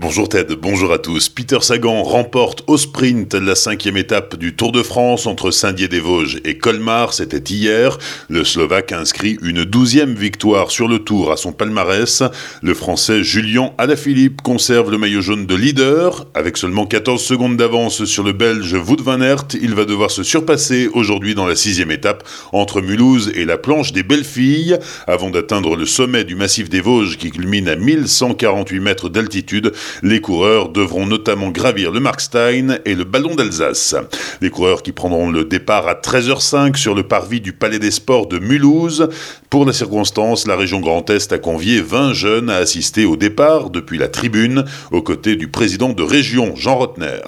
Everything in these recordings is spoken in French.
Bonjour Ted, bonjour à tous. Peter Sagan remporte au sprint la cinquième étape du Tour de France entre Saint-Dié-des-Vosges et Colmar, c'était hier. Le Slovaque inscrit une douzième victoire sur le Tour à son palmarès. Le Français Julien Alaphilippe conserve le maillot jaune de leader. Avec seulement 14 secondes d'avance sur le Belge Wout van Aert, il va devoir se surpasser aujourd'hui dans la sixième étape entre Mulhouse et la planche des belles filles avant d'atteindre le sommet du massif des Vosges qui culmine à 1148 mètres d'altitude. Les coureurs devront notamment gravir le Markstein et le Ballon d'Alsace. Les coureurs qui prendront le départ à 13h05 sur le parvis du Palais des Sports de Mulhouse. Pour la circonstance, la région Grand Est a convié 20 jeunes à assister au départ depuis la tribune aux côtés du président de région Jean Rotner.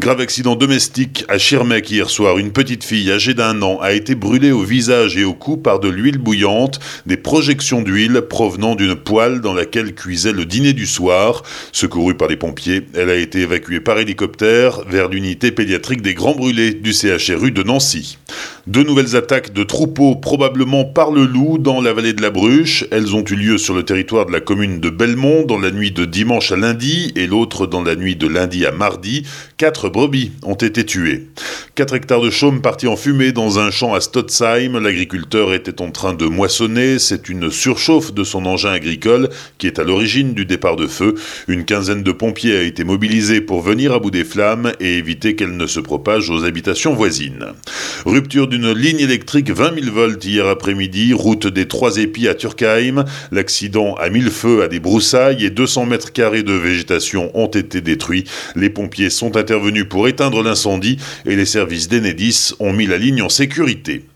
Grave accident domestique à Schirmeck hier soir. Une petite fille âgée d'un an a été brûlée au visage et au cou par de l'huile bouillante, des projections d'huile provenant d'une poêle dans laquelle cuisait le dîner du soir. Secourue par les pompiers, elle a été évacuée par hélicoptère vers l'unité pédiatrique des Grands Brûlés du CHRU de Nancy. Deux nouvelles attaques de troupeaux, probablement par le loup, dans la vallée de la Bruche. Elles ont eu lieu sur le territoire de la commune de Belmont dans la nuit de dimanche à lundi et l'autre dans la nuit de lundi à mardi. Quatre brebis ont été tuées. 4 hectares de chaume partis en fumée dans un champ à Stotzheim. L'agriculteur était en train de moissonner. C'est une surchauffe de son engin agricole qui est à l'origine du départ de feu. Une quinzaine de pompiers a été mobilisée pour venir à bout des flammes et éviter qu'elles ne se propagent aux habitations voisines. Rupture d'une ligne électrique 20 000 volts hier après-midi, route des Trois Épis à Turkheim. L'accident a mis le feu à des broussailles et 200 mètres carrés de végétation ont été détruits. Les pompiers sont intervenus pour éteindre l'incendie et les services d'Enedis ont mis la ligne en sécurité.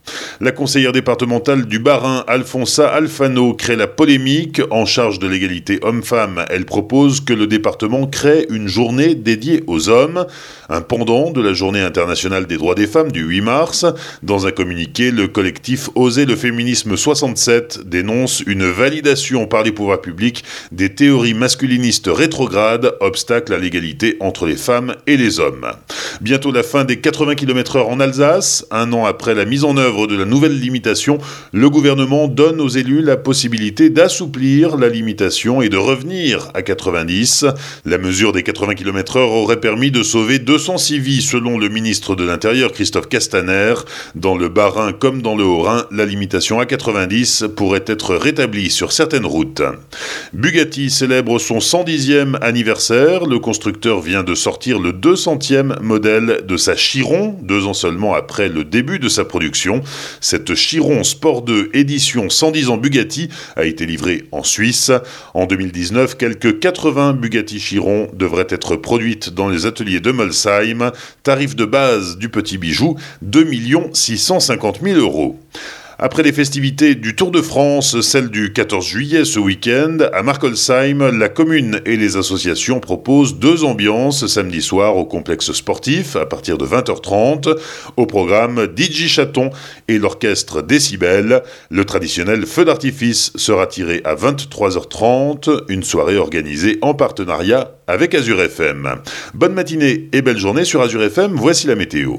La conseillère départementale du Bas-Rhin, Alfonsa Alfano, crée la polémique. En charge de l'égalité homme-femme, elle propose que le département crée une journée dédiée aux hommes, un pendant de la journée internationale des droits des femmes du 8 mars. Dans un communiqué, le collectif Oser le féminisme 67 dénonce une validation par les pouvoirs publics des théories masculinistes rétrogrades, obstacle à l'égalité entre les femmes et les hommes. Bientôt la fin des 80 km/h en Alsace, un an après la mise en œuvre de la nouvelle limitation, le gouvernement donne aux élus la possibilité d'assouplir la limitation et de revenir à 90. La mesure des 80 km/h aurait permis de sauver 206 vies selon le ministre de l'Intérieur Christophe Castaner. Dans le Bas-Rhin comme dans le Haut-Rhin, la limitation à 90 pourrait être rétablie sur certaines routes. Bugatti célèbre son 110e anniversaire. Le constructeur vient de sortir le 200e modèle de sa Chiron, deux ans seulement après le début de sa production. Cette Chiron Sport 2 édition 110 ans Bugatti a été livrée en Suisse. En 2019, quelques 80 Bugatti Chiron devraient être produites dans les ateliers de Molsheim. Tarif de base du petit bijou 2 650 000 euros. Après les festivités du Tour de France, celle du 14 juillet ce week-end, à Markolsheim, la commune et les associations proposent deux ambiances samedi soir au complexe sportif à partir de 20h30. Au programme DJ Chaton et l'orchestre Décibel. Le traditionnel feu d'artifice sera tiré à 23h30, une soirée organisée en partenariat avec Azure FM. Bonne matinée et belle journée sur Azure FM, voici la météo.